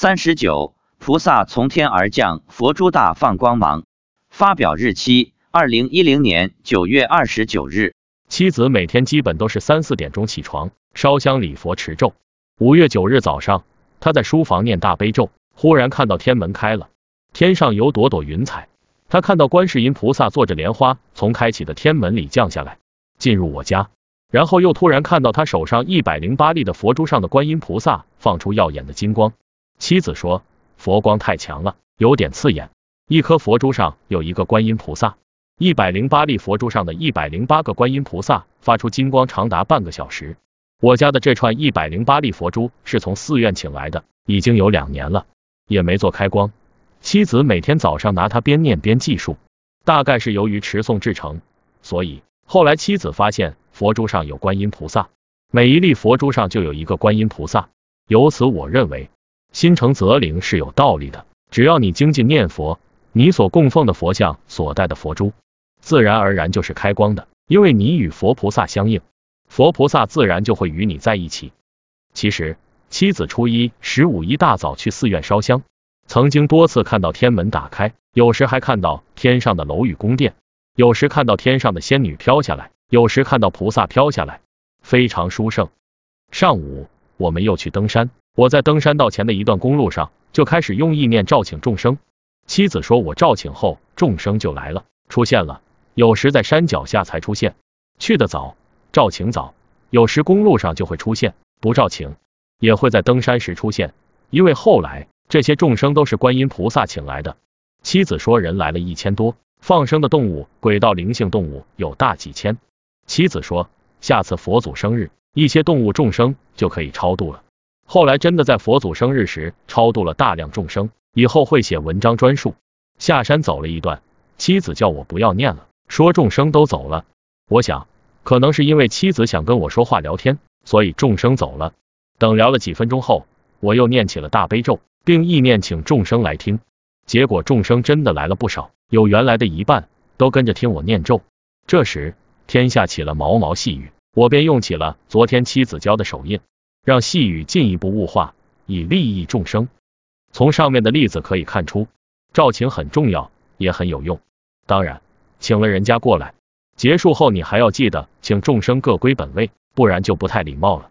三十九，菩萨从天而降，佛珠大放光芒。发表日期：二零一零年九月二十九日。妻子每天基本都是三四点钟起床，烧香礼佛持咒。五月九日早上，他在书房念大悲咒，忽然看到天门开了，天上有朵朵云彩。他看到观世音菩萨坐着莲花从开启的天门里降下来，进入我家。然后又突然看到他手上一百零八粒的佛珠上的观音菩萨放出耀眼的金光。妻子说，佛光太强了，有点刺眼。一颗佛珠上有一个观音菩萨，一百零八粒佛珠上的一百零八个观音菩萨发出金光长达半个小时。我家的这串一百零八粒佛珠是从寺院请来的，已经有两年了，也没做开光。妻子每天早上拿它边念边计数，大概是由于持诵制成，所以后来妻子发现佛珠上有观音菩萨，每一粒佛珠上就有一个观音菩萨。由此我认为。心诚则灵是有道理的，只要你精进念佛，你所供奉的佛像所带的佛珠，自然而然就是开光的，因为你与佛菩萨相应，佛菩萨自然就会与你在一起。其实，妻子初一十五一大早去寺院烧香，曾经多次看到天门打开，有时还看到天上的楼宇宫殿，有时看到天上的仙女飘下来，有时看到菩萨飘下来，非常殊胜。上午，我们又去登山。我在登山道前的一段公路上就开始用意念召请众生。妻子说，我召请后，众生就来了，出现了。有时在山脚下才出现，去的早，召请早；有时公路上就会出现，不召请也会在登山时出现。因为后来这些众生都是观音菩萨请来的。妻子说，人来了一千多，放生的动物、轨道灵性动物有大几千。妻子说，下次佛祖生日，一些动物众生就可以超度了。后来真的在佛祖生日时超度了大量众生，以后会写文章专述。下山走了一段，妻子叫我不要念了，说众生都走了。我想，可能是因为妻子想跟我说话聊天，所以众生走了。等聊了几分钟后，我又念起了大悲咒，并意念请众生来听。结果众生真的来了不少，有原来的一半都跟着听我念咒。这时天下起了毛毛细雨，我便用起了昨天妻子教的手印。让细雨进一步雾化，以利益众生。从上面的例子可以看出，召请很重要，也很有用。当然，请了人家过来，结束后你还要记得请众生各归本位，不然就不太礼貌了。